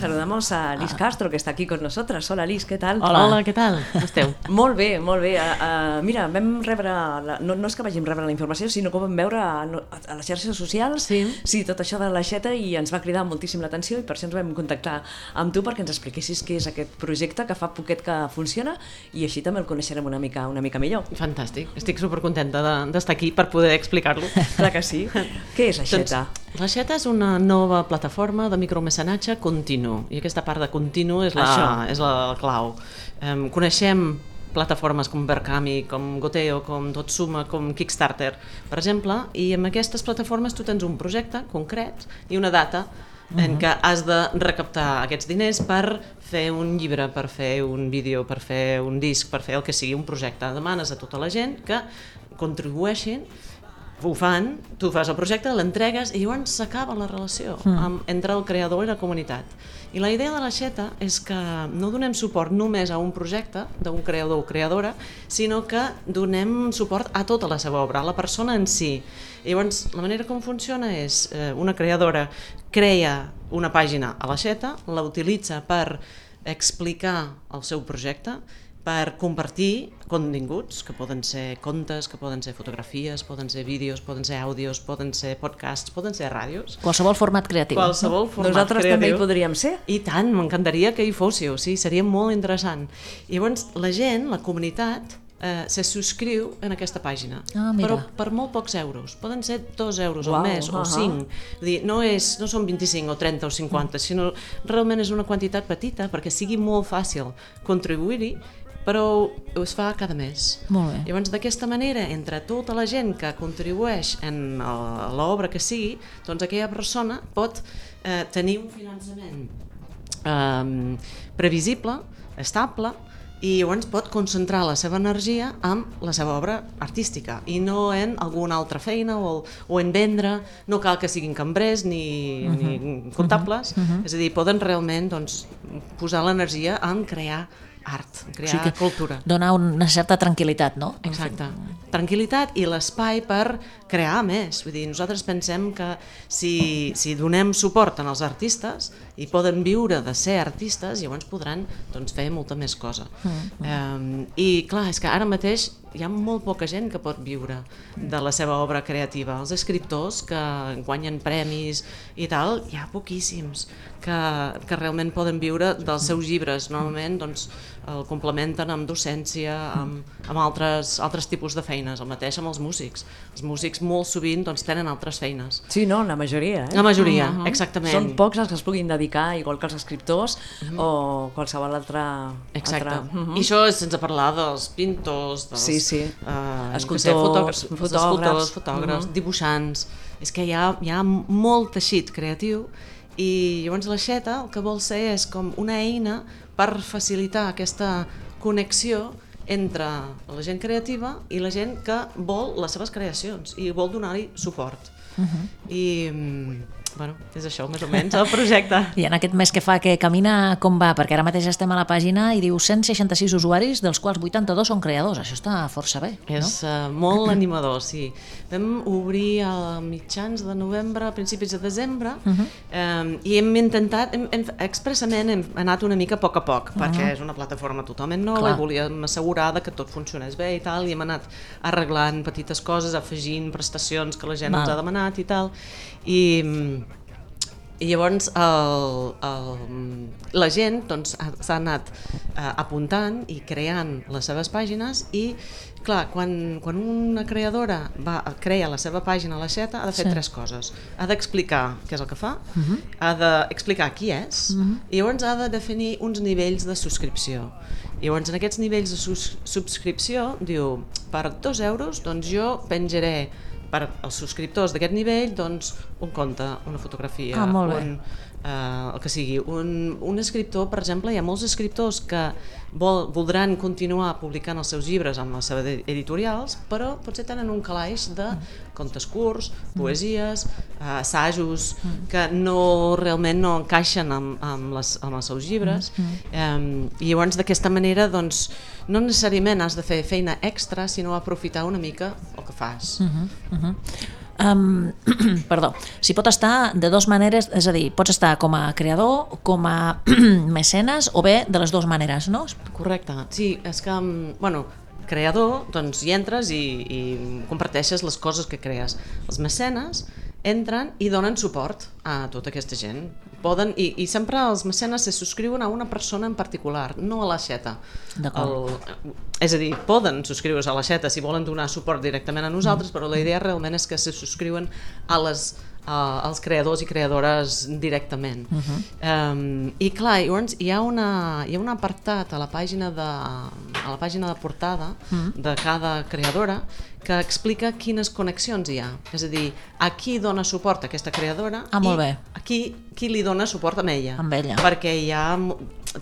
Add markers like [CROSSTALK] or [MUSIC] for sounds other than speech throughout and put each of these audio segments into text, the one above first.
Saludamos a Liz Castro, que está aquí con nosotras. Hola, Liz, què tal? Hola, Hola què tal? Com esteu? [LAUGHS] Molt bé, molt bé. Uh, uh, mira, vam rebre... La, no, no és que vàgim rebre la informació, sinó que ho vam veure a, a les xarxes socials, sí. sí, tot això de l'aixeta, i ens va cridar moltíssim l'atenció i per això ens vam contactar amb tu perquè ens expliquessis què és aquest projecte que fa poquet que funciona i així també el coneixerem una mica una mica millor. Fantàstic. Estic supercontenta d'estar de, aquí per poder explicar-lo. [LAUGHS] Clar que sí. què és l'aixeta? Doncs, l'aixeta és una nova plataforma de micromecenatge continu continu, i aquesta part de continu és la, Això. és la clau. Um, coneixem plataformes com Berkami, com Goteo, com Totsuma, com Kickstarter, per exemple, i amb aquestes plataformes tu tens un projecte concret i una data uh -huh. en què has de recaptar aquests diners per fer un llibre, per fer un vídeo, per fer un disc, per fer el que sigui un projecte. Demanes a tota la gent que contribueixin ho fan, tu fas el projecte, l'entregues i llavors s'acaba la relació mm. amb, entre el creador i la comunitat. I la idea de l'aixeta és que no donem suport només a un projecte d'un creador o creadora, sinó que donem suport a tota la seva obra, a la persona en si. I llavors, la manera com funciona és eh, una creadora crea una pàgina a l'aixeta, la utilitza per explicar el seu projecte, per compartir continguts, que poden ser contes, que poden ser fotografies, poden ser vídeos, poden ser àudios, poden ser podcasts, poden ser ràdios. Qualsevol format creatiu. Qualsevol format Nosaltres creatiu. també hi podríem ser. I tant, m'encantaria que hi fóssiu, sí, seria molt interessant. I llavors la gent, la comunitat, eh, se subscriu en aquesta pàgina, ah, però per molt pocs euros. Poden ser dos euros Uau, al mes uh -huh. o cinc. Dir, no, és, no són 25 o 30 o 50, mm. sinó realment és una quantitat petita perquè sigui molt fàcil contribuir-hi però es fa cada mes. Molt bé. Llavors, d'aquesta manera, entre tota la gent que contribueix en l'obra que sigui, doncs aquella persona pot eh, tenir un finançament eh, previsible, estable, i llavors pot concentrar la seva energia en la seva obra artística i no en alguna altra feina o, o en vendre, no cal que siguin cambrers ni, uh -huh. ni comptables, uh -huh. és a dir, poden realment doncs, posar l'energia en crear art, crear o sigui cultura. Donar una certa tranquil·litat, no? Exacte. Tranquil·litat i l'espai per crear més. Vull dir, nosaltres pensem que si, si donem suport als artistes i poden viure de ser artistes, llavors podran doncs, fer molta més cosa. Mm, mm. Um, I clar, és que ara mateix hi ha molt poca gent que pot viure de la seva obra creativa. Els escriptors que guanyen premis i tal, hi ha poquíssims que, que realment poden viure dels seus llibres. Normalment doncs, el complementen amb docència, amb, amb altres, altres tipus de feines, el mateix amb els músics. Els músics molt sovint doncs, tenen altres feines. Sí, no, la majoria. Eh? La majoria, uh -huh. exactament. Són pocs els que es puguin dedicar, igual que els escriptors uh -huh. o qualsevol altra... Exacte. Altra... Uh -huh. I això és sense parlar dels pintors, dels sí, sí. Uh, escultors, sé, fotògrafs, fotògrafs, fotògrafs, fotògrafs uh -huh. dibuixants... És que hi ha, hi ha molt teixit creatiu i llavors l'aixeta el que vol ser és com una eina per facilitar aquesta connexió entre la gent creativa i la gent que vol les seves creacions i vol donar-hi suport. Uh -huh. I mm, bueno, és això, més o menys, el projecte. [LAUGHS] I en aquest mes que fa que camina, com va? Perquè ara mateix estem a la pàgina i diu 166 usuaris, dels quals 82 són creadors. Això està força bé, no? És uh, molt animador, sí. Vam obrir a mitjans de novembre, a principis de desembre, uh -huh. um, i hem intentat, hem, hem, expressament hem anat una mica a poc a poc, uh -huh. perquè és una plataforma totalment nova Clar. i volíem assegurar que tot funcionés bé i tal, i hem anat arreglant petites coses, afegint prestacions que la gent Val. ens ha demanat i tal, i i llavors el, el, la gent doncs, s'ha anat eh, apuntant i creant les seves pàgines i clar, quan, quan una creadora va, crea la seva pàgina a la xeta ha de fer sí. tres coses. Ha d'explicar què és el que fa, uh mhm. -huh. ha d'explicar qui és uh mhm. -huh. i llavors ha de definir uns nivells de subscripció. I llavors en aquests nivells de subscripció diu per dos euros doncs jo penjaré per als subscriptors d'aquest nivell doncs, un conte, una fotografia, ah, un, eh, el que sigui. Un, un escriptor, per exemple, hi ha molts escriptors que vol, voldran continuar publicant els seus llibres amb les seves editorials, però potser tenen un calaix de contes curts, poesies, eh, assajos, que no realment no encaixen amb, amb, les, amb els seus llibres. Eh, I llavors d'aquesta manera doncs, no necessàriament has de fer feina extra, sinó aprofitar una mica el que fas. Uh -huh, uh -huh. Um, [CLEARS THROAT] perdó, si pot estar de dues maneres, és a dir, pots estar com a creador, com a [CLEARS THROAT] mecenes o bé de les dues maneres, no? Correcte, sí, és que, bueno, creador, doncs hi entres i, i comparteixes les coses que crees. Els mecenes entren i donen suport a tota aquesta gent. Poden, i, I sempre els mecenes se subscriuen a una persona en particular, no a la xeta. D'acord. El- És a dir, poden subscriure's a la xeta si volen donar suport directament a nosaltres, però la idea realment és que se subscriuen a les uh, als creadors i creadores directament. Uh -huh. um, I clar, llavors hi ha, una, hi ha un apartat a la pàgina de, a la pàgina de portada uh -huh. de cada creadora que explica quines connexions hi ha. És a dir, a qui dona suport a aquesta creadora Ah, molt i bé. a qui, qui li dona suport a ella. Amb ella. Perquè hi ha,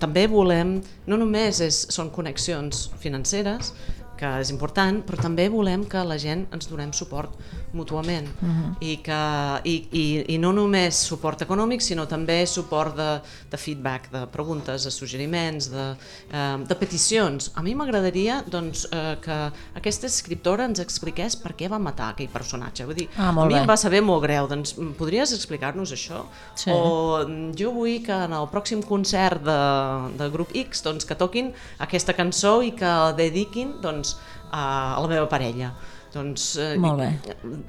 també volem, no només és, són connexions financeres, que és important, però també volem que la gent ens donem suport mútuament uh -huh. I, que, i, i, i no només suport econòmic sinó també suport de, de feedback de preguntes, de suggeriments de, eh, de peticions a mi m'agradaria doncs, eh, que aquesta escriptora ens expliqués per què va matar aquell personatge Vull dir, Ah, a mi bé. em va saber molt greu doncs mm, podries explicar-nos això? Sí. o mm, jo vull que en el pròxim concert de, de grup X doncs, que toquin aquesta cançó i que dediquin doncs, a, a la meva parella doncs, eh, Molt bé.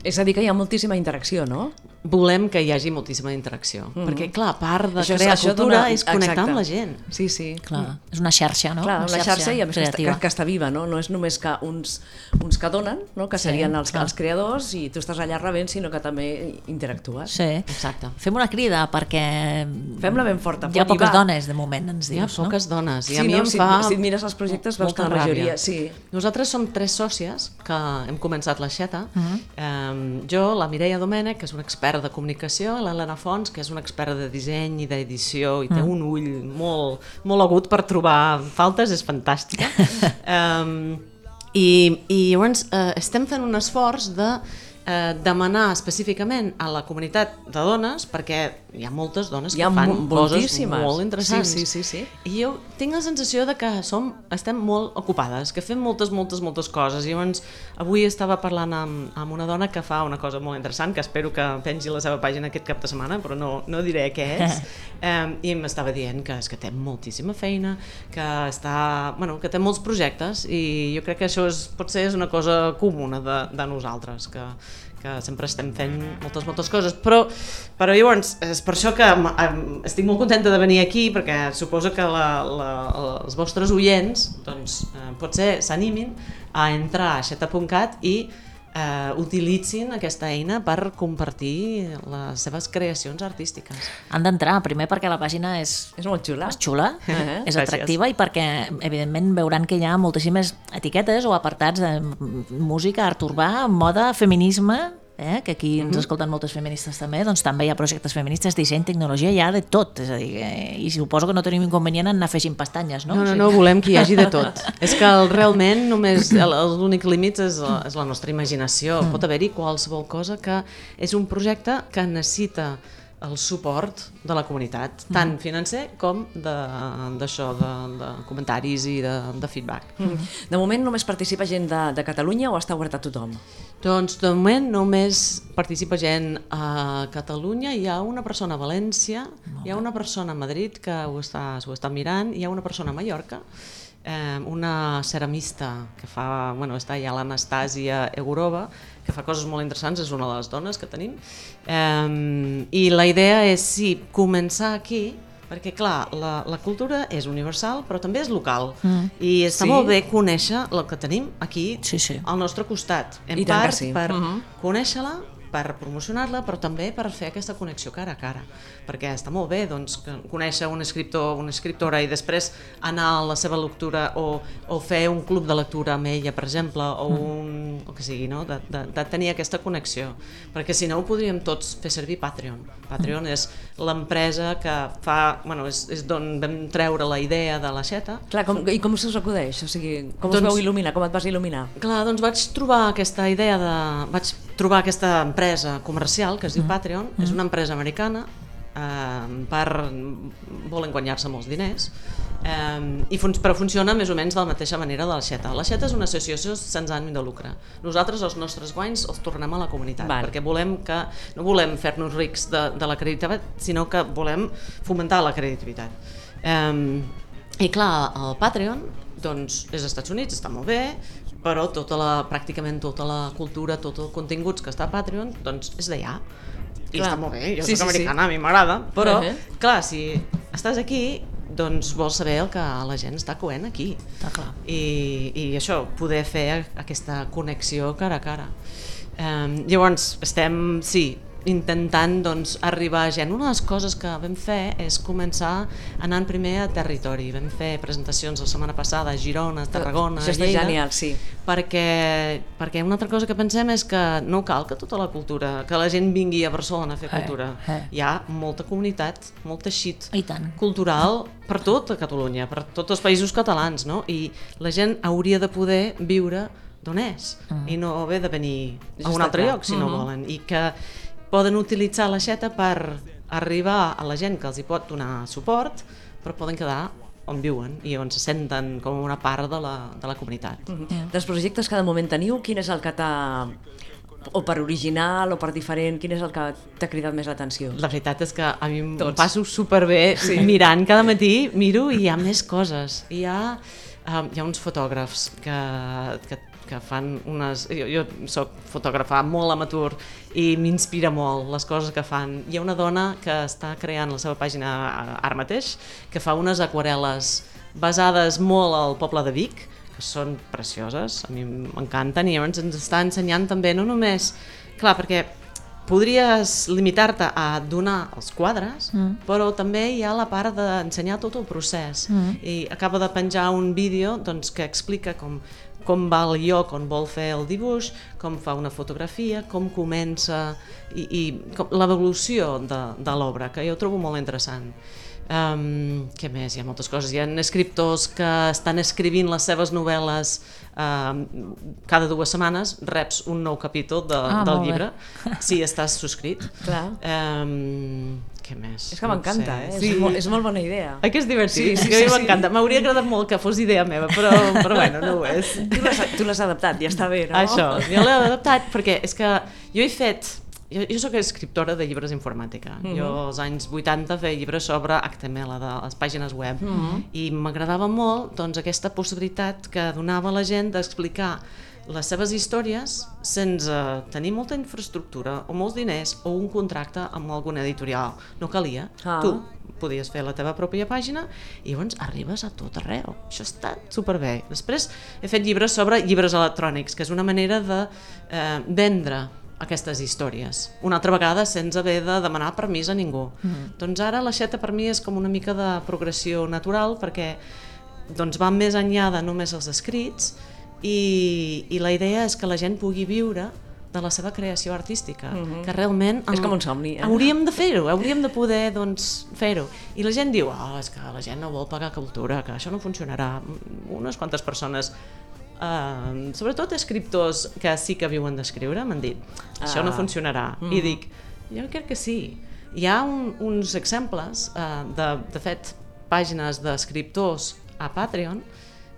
És a dir, que hi ha moltíssima interacció, no? volem que hi hagi moltíssima interacció perquè clar, part de Això crear això cultura dona- és connectar exacte. amb la gent Sí, sí. Clar, és una xarxa, no? Clar, una xarxa i a més que que, que està viva, no? No és només que uns, uns que donen, no? que Sí, serien els, clar. els creadors i tu estàs allà rebent, sinó que també interactues. Sí. Exacte. Fem una crida perquè... Fem-la ben forta, Hi ha poques va. dones, de moment, ens hi ha dius, poques dones i Sí, a mi no? em Si- fa si et mires els projectes veus que la majoria- sí. Nosaltres som tres sòcies que hem començat l'aixeta. Uh. -huh. eh, jo, la Mireia Domènech, que és una experta de comunicació, i l'Helena Fons, que és una experta de disseny i d'edició, i té Mhm. un ull molt, molt agut per trobar faltes, és fantàstica. [LAUGHS] eh, i, I llavors eh, estem fent un esforç de eh, demanar específicament a la comunitat de dones, perquè hi ha moltes dones Hi ha que fan coses molt interessants. Sí, sí, sí, sí. I jo tinc la sensació de que som, estem molt ocupades, que fem moltes, moltes, moltes coses. I llavors, avui estava parlant amb, amb una dona que fa una cosa molt interessant, que espero que pengi la seva pàgina aquest cap de setmana, però no, no diré què és. [LAUGHS] eh, I m'estava dient que és que té moltíssima feina, que, està, bueno, que té molts projectes, i jo crec que això és, potser és una cosa comuna de, de nosaltres, que, que sempre estem fent moltes, moltes coses, però, però llavors és per això que estic molt contenta de venir aquí, perquè suposo que la, la, els vostres oients doncs, eh, potser s'animin a entrar a xeta.cat i eh, utilitzin aquesta eina per compartir les seves creacions artístiques. Han d'entrar, primer perquè la pàgina és, És molt xula. és xula, [LAUGHS] Eh, és gràcies. atractiva i perquè, evidentment, veuran que hi ha moltíssimes etiquetes o apartats de música, art urbà, moda, feminisme, eh? que aquí ens escolten moltes feministes també, doncs també hi ha projectes feministes, disseny, tecnologia, hi ha de tot, és a dir, que, i suposo que no tenim inconvenient en anar afegint pestanyes, no? No, no, no, volem que hi hagi de tot. [LAUGHS] és que el, realment només l'únic límit és, la- és la nostra imaginació. Pot haver-hi qualsevol cosa que és un projecte que necessita el suport de la comunitat, tant financer com de- d'això, de, de, de comentaris i de, de feedback. Mm. De moment només participa gent de, de Catalunya o està obert a tothom? Doncs de moment només participa gent a Catalunya, hi ha una persona a València, hi ha una persona a Madrid que ho està, s'ho està mirant, hi ha una persona a Mallorca, eh, una ceramista que fa, bueno, està allà l'Anastàsia Egorova, que fa coses molt interessants, és una de les dones que tenim, eh, i la idea és, sí, començar aquí, perquè clar, la, la cultura és universal però també és local mm. i està Sí. molt bé conèixer el que tenim aquí Sí, sí. al nostre costat, en I part sí. per Mhm. conèixer-la, per promocionar-la, però també per fer aquesta connexió cara a cara, perquè està molt bé doncs, conèixer un escriptor o una escriptora i després anar a la seva lectura o, o fer un club de lectura amb ella, per exemple, o, un, o que sigui, no? de, de, de tenir aquesta connexió, perquè si no ho podríem tots fer servir Patreon. Patreon és l'empresa que fa, bueno, és, és d'on vam treure la idea de la xeta, Clar, com, i com se us acudeix? O sigui, com Doncs- us veu il·luminar? Com et vas il·luminar? Clar, doncs vaig trobar aquesta idea de... vaig trobar aquesta empresa comercial que es diu Patreon, és una empresa americana, eh, per... volen guanyar-se molts diners, Um, i fun però funciona més o menys de la mateixa manera de l'Aixeta. L'Aixeta és una associació sense ànim de lucre. Nosaltres els nostres guanys els tornem a la comunitat, Val. perquè volem que no volem fer-nos rics de, de la credibilitat, sinó que volem fomentar la credibilitat. Um, I clar, el Patreon doncs, és als Estats Units, està molt bé, però tota la, pràcticament tota la cultura, tots els continguts que està a Patreon, doncs és d'allà. I Clar. està molt bé, jo Sí, soc sí, sí. americana, a mi m'agrada, però, Uh -huh. clar, si estàs aquí, doncs vols saber el que la gent està coent aquí. Està clar. I, i això, poder fer aquesta connexió cara a cara. Um, llavors, estem, sí, intentant doncs, arribar a gent. Una de les coses que vam fer és començar anant primer a territori. Vam fer presentacions la setmana passada a Girona, a Tarragona, Això a Lleida, genial, sí. perquè, perquè una altra cosa que pensem és que no cal que tota la cultura, que la gent vingui a Barcelona a fer Eh, cultura. eh. Hi ha molta comunitat, molt teixit I tant. cultural per tot a Catalunya, per tots els països catalans, no? I la gent hauria de poder viure d'on és Mm. i no haver de venir a un altre clar. lloc si no Mhm. volen i que poden utilitzar l'aixeta per arribar a la gent que els hi pot donar suport però poden quedar on viuen i on se senten com una part de la, de la comunitat. Mm. Dels projectes que de moment teniu, quin és el que t'ha o per original o per diferent, quin és el que t'ha cridat més l'atenció? La veritat és que a mi em Tots. passo superbé sí. mirant cada matí, miro i hi ha més coses. Hi ha, um, hi ha uns fotògrafs que, que, que fan unes... Jo, jo soc fotògrafa molt amateur i m'inspira molt les coses que fan. Hi ha una dona que està creant la seva pàgina ara mateix, que fa unes aquarel·les basades molt al poble de Vic, que són precioses, a mi m'encanten, i llavors ens està ensenyant també no només... Clar, perquè podries limitar-te a donar els quadres, mm. però també hi ha la part d'ensenyar tot el procés. Mm. I acaba de penjar un vídeo doncs, que explica com, com va el lloc on vol fer el dibuix, com fa una fotografia, com comença i, i l'evolució de, de l'obra, que jo trobo molt interessant. Um, què més? Hi ha moltes coses. Hi ha escriptors que estan escrivint les seves novel·les um, cada dues setmanes, reps un nou capítol de, Ah, del molt bé. llibre, si estàs subscrit. Clar. Um, què més? És que No m'encanta, eh? Sí. És, molt, és molt bona idea. Ai, que és divertit. Sí, sí, Sí, sí, sí, sí. m'encanta. M'hauria agradat molt que fos idea meva, però, però bueno, no ho és. Tu l'has adaptat, ja està bé, no? Això, jo l'he adaptat perquè és que jo he fet... Jo, jo sóc escriptora de llibres d'informàtica. Mm -hmm. Jo als anys 80 feia llibres sobre HTML, de les pàgines web, mm -hmm. i m'agradava molt doncs, aquesta possibilitat que donava a la gent d'explicar les seves històries sense tenir molta infraestructura o molts diners o un contracte amb alguna editorial. No calia. Ah. Tu podies fer la teva pròpia pàgina i llavors arribes a tot arreu. Això està superbé. Després he fet llibres sobre llibres electrònics, que és una manera de eh, vendre aquestes històries. Una altra vegada sense haver de demanar permís a ningú. Mm. Doncs ara l'aixeta per mi és com una mica de progressió natural perquè doncs va més enllà de només els escrits i, i la idea és que la gent pugui viure de la seva creació artística, mm -hmm. que realment... És com un somni, eh? Hauríem de fer-ho, [LAUGHS] hauríem de poder doncs, fer-ho. I la gent diu, oh, és que la gent no vol pagar cultura, que això no funcionarà. Unes quantes persones Uh, sobretot escriptors que sí que viuen d'escriure m'han dit això no Ah. funcionarà mm. i dic, jo crec que sí hi ha un, uns exemples uh, de, de fet pàgines d'escriptors a Patreon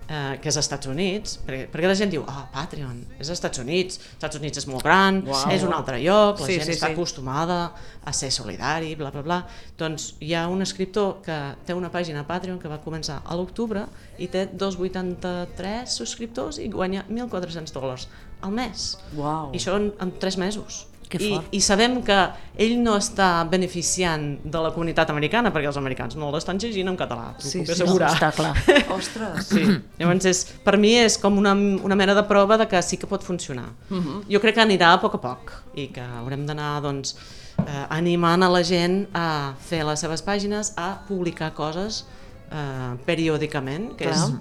eh, que és als Estats Units, perquè, perquè la gent diu, ah, Patreon, és als Estats Units, als Estats Units és molt gran, Uau. és un altre lloc, la Sí, gent sí, està sí. acostumada a ser solidari, bla, bla, bla. Doncs hi ha un escriptor que té una pàgina a Patreon que va començar a l'octubre i té 2,83 subscriptors i guanya 1.400 dòlars al mes. Uau. I això en, en 3 mesos. I. I sabem que ell no està beneficiant de la comunitat americana perquè els americans no l'estan llegint en català, t'ho Sí, puc sí, No, assegurar. està clar. [LAUGHS] Ostres. Sí. Llavors, és, per mi és com una, una mena de prova de que sí que pot funcionar. Uh -huh. Jo crec que anirà a poc a poc i que haurem d'anar doncs, eh, animant a la gent a fer les seves pàgines, a publicar coses eh, periòdicament, que Clar. és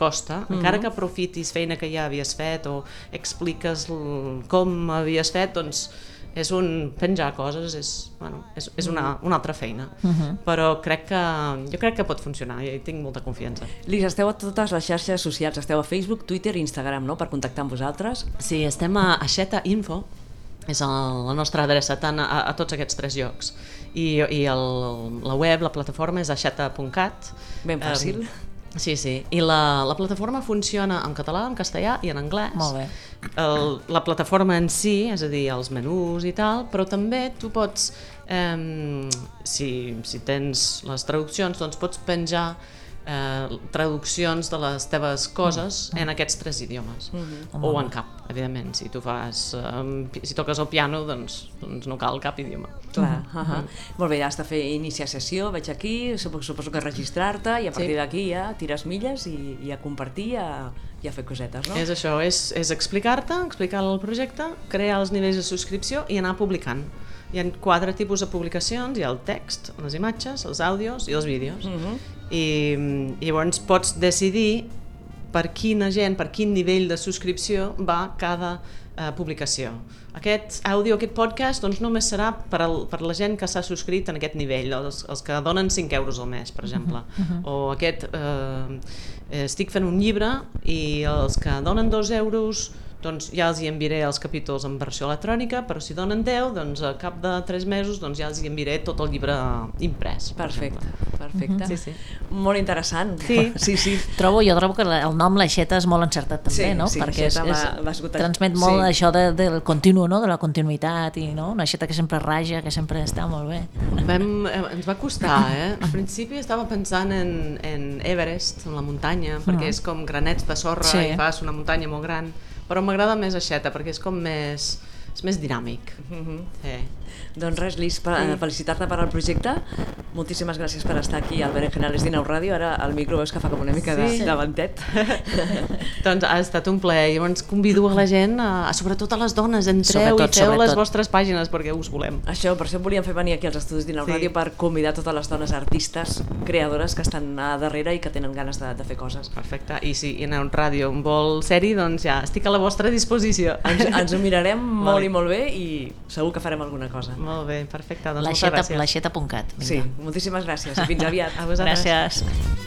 costa, encara que aprofitis feina que ja havies fet o expliques com havies fet, doncs és un penjar coses, és, bueno, és, és una, una altra feina. Però crec que, jo crec que pot funcionar i tinc molta confiança. Lis, esteu a totes les xarxes socials, esteu a Facebook, Twitter i Instagram, no?, per contactar amb vosaltres. Sí, estem a Aixeta Info, és el, la nostra adreça tant a, a tots aquests tres llocs. I, i el, la web, la plataforma és aixeta.cat. Ben fàcil. Eh, Sí, sí. I la, la plataforma funciona en català, en castellà i en anglès. Molt bé. El, la plataforma en si, és a dir, els menús i tal, però també tu pots, eh, si, si tens les traduccions, doncs pots penjar eh, traduccions de les teves coses Mm. en aquests tres idiomes. O en cap, evidentment. Si tu fas, eh, si toques el piano, doncs, doncs no cal cap idioma. Clar, uh -huh. Molt bé, ja has de fer iniciar sessió, veig aquí, suposo, que registrar-te i a partir Sí. d'aquí ja tires milles i, i a compartir a, i a fer cosetes, no? És això, és, és explicar-te, explicar el projecte, crear els nivells de subscripció i anar publicant. Hi ha quatre tipus de publicacions, hi ha el text, les imatges, els àudios i els vídeos. Mhm. I, I llavors pots decidir per quina gent, per quin nivell de subscripció va cada eh, publicació. Aquest àudio, aquest podcast, doncs només serà per, al, per la gent que s'ha subscrit en aquest nivell, els, els que donen 5 euros al mes, per exemple. O aquest, eh, eh, estic fent un llibre i els que donen 2 euros doncs ja els hi enviaré els capítols en versió electrònica, però si donen 10, doncs a cap de 3 mesos doncs ja els hi enviaré tot el llibre imprès. per Perfecte, exemple. perfecte. Sí, sí. Molt interessant. Sí. [LAUGHS] sí, sí. Trobo, jo trobo que la- el nom l'Aixeta és molt encertat també, Sí, no? sí, Perquè és, és, transmet molt Sí. això de, del continu, no? de la continuïtat i no? una aixeta que sempre raja, que sempre està molt bé. Vam, eh, ens va costar, eh? Al principi estava pensant en, en Everest, en la muntanya, perquè és com granets de sorra Sí. i fas una muntanya molt gran, però m'agrada més aixeta, perquè és com més, és més dinàmic. Mhm. Sí. Doncs res, Lis, per, felicitar-te per al projecte. Moltíssimes gràcies per estar aquí al Berenjenales Dinau Ràdio. Ara el micro veus que fa com una mica de, Sí. de ventet. [LAUGHS] doncs ha estat un plaer. Llavors convido a la gent, a, a sobretot a les dones, entreu Sobretot, i feu les sobretot. vostres pàgines perquè us volem. Això, per això volíem fer venir aquí als estudis d'Inau Sí. Ràdio per convidar totes les dones artistes, creadores que estan a darrere i que tenen ganes de, de fer coses. Perfecte. I si ha un ràdio un vol seri, doncs ja estic a la vostra disposició. Ens, ens ho mirarem [LAUGHS] molt Vale. i molt bé i segur que farem alguna cosa. Molt bé, perfecte. Doncs. L'aixeta.cat. Sí, moltíssimes gràcies fins aviat. [LAUGHS] A vosaltres. Gràcies.